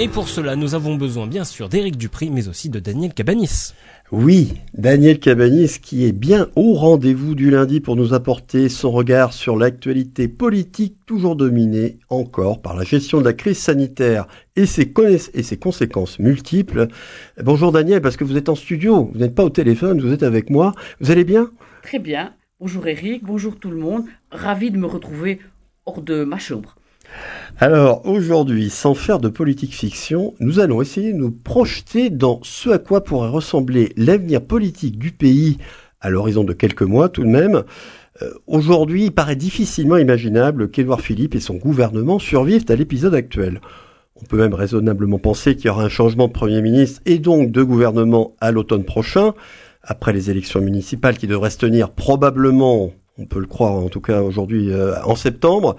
Et pour cela, nous avons besoin bien sûr d'Éric Dupri, mais aussi de Daniel Cabanis. Oui, Daniel Cabanis qui est bien au rendez-vous du lundi pour nous apporter son regard sur l'actualité politique toujours dominée encore par la gestion de la crise sanitaire et ses, et ses conséquences multiples. Bonjour Daniel, parce que vous êtes en studio, vous n'êtes pas au téléphone, vous êtes avec moi. Vous allez bien? Très bien. Bonjour Eric, bonjour tout le monde. Ravi de me retrouver hors de ma chambre. Alors aujourd'hui, sans faire de politique fiction, nous allons essayer de nous projeter dans ce à quoi pourrait ressembler l'avenir politique du pays à l'horizon de quelques mois tout de même. Euh, aujourd'hui, il paraît difficilement imaginable qu'Édouard Philippe et son gouvernement survivent à l'épisode actuel. On peut même raisonnablement penser qu'il y aura un changement de Premier ministre et donc de gouvernement à l'automne prochain, après les élections municipales qui devraient se tenir probablement, on peut le croire en tout cas aujourd'hui, euh, en septembre.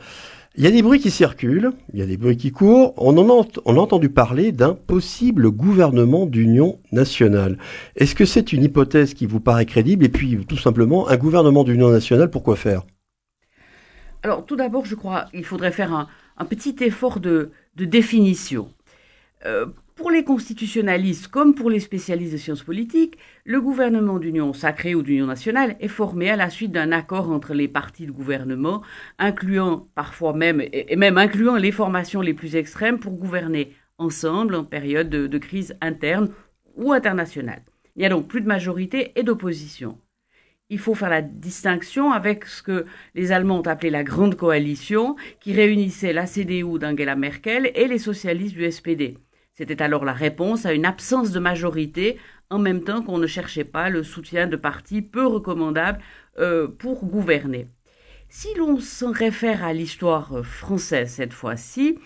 Il y a des bruits qui circulent, il y a des bruits qui courent. On, a, entendu parler d'un possible gouvernement d'union nationale. Est-ce que c'est une hypothèse qui vous paraît crédible Et puis, tout simplement, un gouvernement d'union nationale, pourquoi faire? Alors, tout d'abord, je crois qu'il faudrait faire un, petit effort de, de définition. Euh, pour les constitutionnalistes comme pour les spécialistes de sciences politiques, le gouvernement d'union sacrée ou d'union nationale est formé à la suite d'un accord entre les partis de gouvernement, incluant parfois même, et même incluant les formations les plus extrêmes pour gouverner ensemble en période de, de crise interne ou internationale. Il y a donc plus de majorité et d'opposition. Il faut faire la distinction avec ce que les Allemands ont appelé la Grande Coalition, qui réunissait la CDU d'Angela Merkel et les socialistes du SPD. C'était alors la réponse à une absence de majorité, en même temps qu'on ne cherchait pas le soutien de partis peu recommandables euh, pour gouverner. Si l'on s'en réfère à l'histoire française cette fois-ci,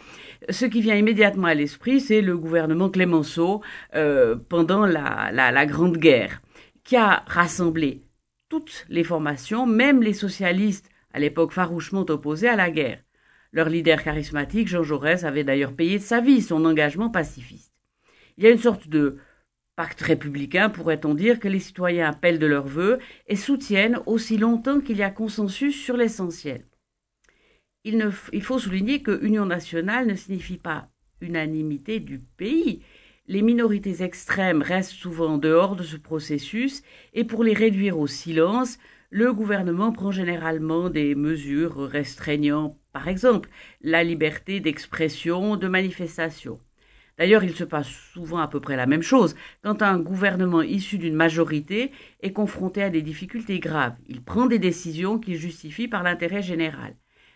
ce qui vient immédiatement à l'esprit, c'est le gouvernement Clémenceau euh, pendant la, Grande Guerre, qui a rassemblé toutes les formations, même les socialistes à l'époque farouchement opposés à la guerre. Leur leader charismatique, Jean Jaurès, avait d'ailleurs payé de sa vie son engagement pacifiste. Il y a une sorte de pacte républicain, pourrait-on dire, que les citoyens appellent de leur vœu et soutiennent aussi longtemps qu'il y a consensus sur l'essentiel. Il, faut souligner que union nationale ne signifie pas unanimité du pays. Les minorités extrêmes restent souvent en dehors de ce processus et pour les réduire au silence, le gouvernement prend généralement des mesures restreignant, par exemple, la liberté d'expression, de manifestation. D'ailleurs, il se passe souvent à peu près la même chose quand un gouvernement issu d'une majorité est confronté à des difficultés graves. Il prend des décisions qu'il justifie par l'intérêt général.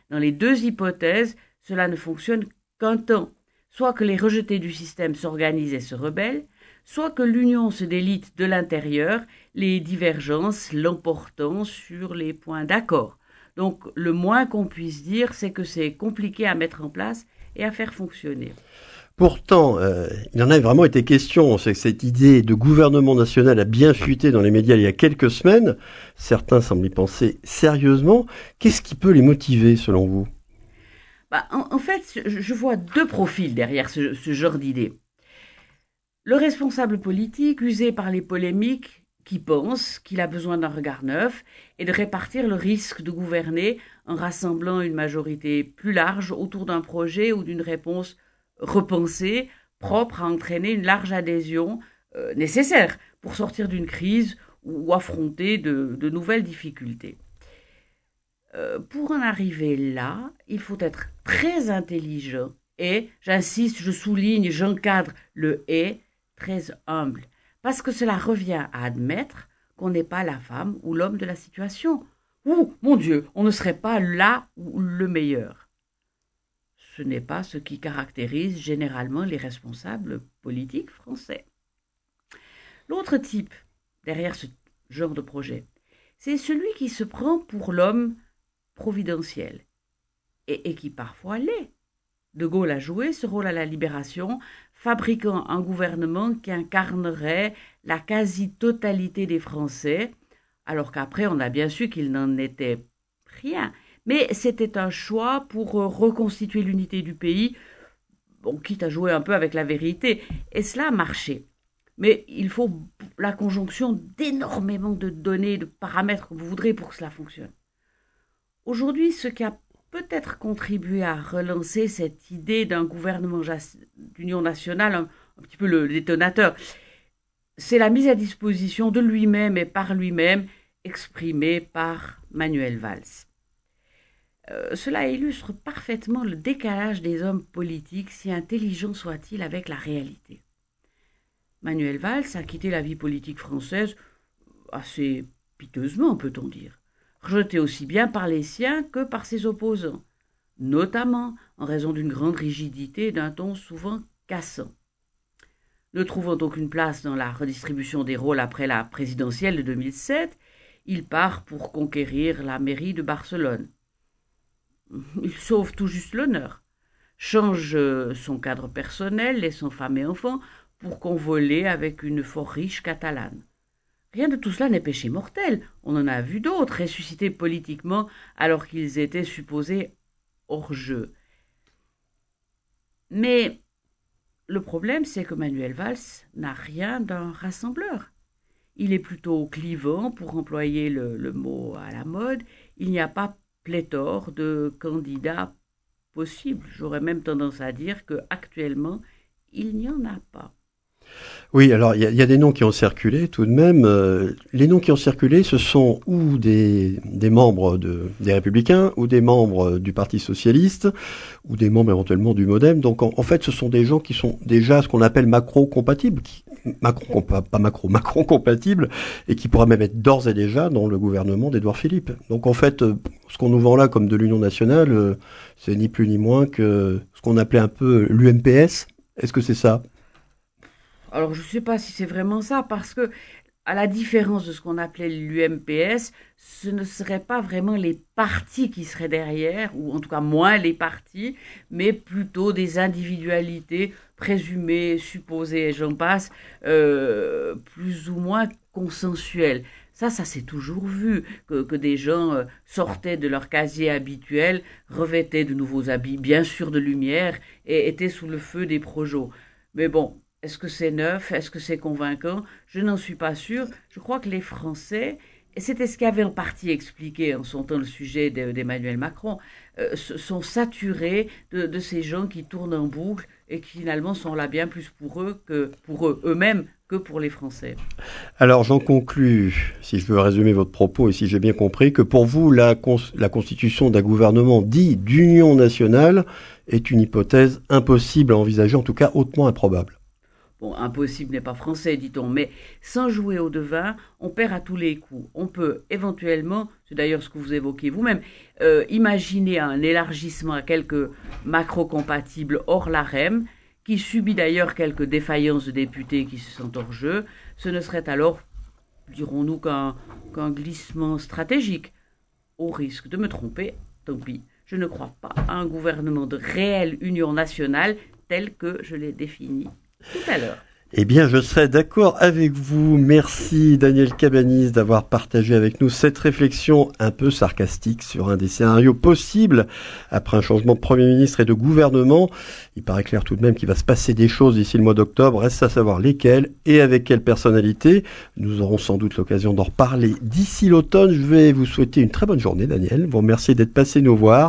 Dans les deux hypothèses, cela ne fonctionne qu'un temps. Soit que les rejetés du système s'organisent et se rebellent, soit que l'union se délite de l'intérieur, les divergences l'emportant sur les points d'accord. Donc le moins qu'on puisse dire, c'est que c'est compliqué à mettre en place et à faire fonctionner. Pourtant, euh, il en a vraiment été question. C'est que cette idée de gouvernement national a bien fuité dans les médias il y a quelques semaines. Certains semblent y penser sérieusement. Qu'est-ce qui peut les motiver, selon vous? Bah, en, en, fait, je vois deux profils derrière ce, ce genre d'idée. Le responsable politique, usé par les polémiques, qui pense qu'il a besoin d'un regard neuf et de répartir le risque de gouverner en rassemblant une majorité plus large autour d'un projet ou d'une réponse repensée, propre à entraîner une large adhésion euh, nécessaire pour sortir d'une crise ou, affronter de, nouvelles difficultés. Euh, pour en arriver là, il faut être très intelligent et, j'insiste, je souligne, j'encadre le et, très humble, parce que cela revient à admettre qu'on n'est pas la femme ou l'homme de la situation. Ou, mon Dieu, on ne serait pas là ou le meilleur. Ce n'est pas ce qui caractérise généralement les responsables politiques français. L'autre type, derrière ce genre de projet, c'est celui qui se prend pour l'homme providentiel et, et qui parfois l'est. De Gaulle a joué ce rôle à la libération, fabriquant un gouvernement qui incarnerait la quasi-totalité des Français, alors qu'après on a bien su qu'il n'en était rien. Mais c'était un choix pour reconstituer l'unité du pays, bon, quitte à jouer un peu avec la vérité, et cela a marché. Mais il faut la conjonction d'énormément de données, de paramètres que vous voudrez pour que cela fonctionne. Aujourd'hui, ce qui peut-être contribué à relancer cette idée d'un gouvernement l'Union nationale un, petit peu le détonateur. C'est la mise à disposition de lui-même et par lui-même, exprimée par Manuel Valls. Euh, cela illustre parfaitement le décalage des hommes politiques, si intelligents soient-ils avec la réalité. Manuel Valls a quitté la vie politique française assez piteusement, peut-on dire, rejeté aussi bien par les siens que par ses opposants, notamment en raison d'une grande rigidité et d'un ton souvent cassant. Ne trouvant aucune place dans la redistribution des rôles après la présidentielle de 2007, il part pour conquérir la mairie de Barcelone. Il sauve tout juste l'honneur, change euh, son cadre personnel, laissant femme et enfants, pour convoler avec une fort riche catalane. Rien de tout cela n'est péché mortel. On en a vu d'autres ressuscités politiquement alors qu'ils étaient supposés hors jeu. Mais le problème, c'est que Manuel Valls n'a rien d'un rassembleur. Il est plutôt clivant, pour employer le, le mot à la mode. Il n'y a pas pléthore de candidats possibles. J'aurais même tendance à dire que actuellement, il n'y en a pas. Oui, alors il y, a des noms qui ont circulé tout de même. Euh, les noms qui ont circulé, ce sont ou des, membres de, des Républicains, ou des membres du Parti Socialiste, ou des membres éventuellement du MoDem. Donc en, fait, ce sont des gens qui sont déjà ce qu'on appelle macro-compatibles, pas macro, Macron compatibles, et qui pourraient même être d'ores et déjà dans le gouvernement d'Édouard Philippe. Donc en fait, euh, ce qu'on nous vend là comme de l'Union nationale, euh, c'est ni plus ni moins que ce qu'on appelait un peu l'UMPS. Est-ce que c'est ça? Alors je ne sais pas si c'est vraiment ça, parce que à la différence de ce qu'on appelait l'UMPS, ce ne seraient pas vraiment les partis qui seraient derrière, ou en tout cas moins les partis, mais plutôt des individualités présumées, supposées, et j'en passe, euh, plus ou moins consensuelles. Ça, ça s'est toujours vu, que, des gens euh, sortaient de leur casier habituel, revêtaient de nouveaux habits, bien sûr de lumière, et étaient sous le feu des projets. Mais bon, est-ce que c'est neuf? Est-ce que c'est convaincant? Je n'en suis pas sûre. Je crois que les Français, et c'était ce qu'avait en partie expliqué en son le sujet d'Emmanuel Macron, euh, sont saturés de, ces gens qui tournent en boucle et qui finalement sont là bien plus pour eux que pour eux eux-mêmes que pour les Français. Alors j'en conclus, si je veux résumer votre propos et si j'ai bien compris, que pour vous la constitution d'un gouvernement dit d'union nationale est une hypothèse impossible à envisager, en tout cas hautement improbable. Bon, impossible n'est pas français, dit-on, mais sans jouer au devin, on perd à tous les coups. On peut éventuellement, c'est d'ailleurs ce que vous évoquez vous-même, euh, imaginer un élargissement à quelques macro-compatibles hors l'AREM, qui subit d'ailleurs quelques défaillances de députés qui se sentent hors jeu. Ce ne serait alors, dirons-nous, qu'un glissement stratégique. Au risque de me tromper, tant pis. Je ne crois pas à un gouvernement de réelle union nationale tel que je l'ai défini Eh bien, je serais d'accord avec vous. Merci Daniel Cabanis d'avoir partagé avec nous cette réflexion un peu sarcastique sur un des scénarios possibles après un changement de Premier ministre et de gouvernement. Il paraît clair tout de même qu'il va se passer des choses d'ici le mois d'octobre. Reste à savoir lesquelles et avec quelle personnalité. Nous aurons sans doute l'occasion d'en reparler d'ici l'automne. Je vais vous souhaiter une très bonne journée, Daniel. Vous remercier d'être passé nous voir.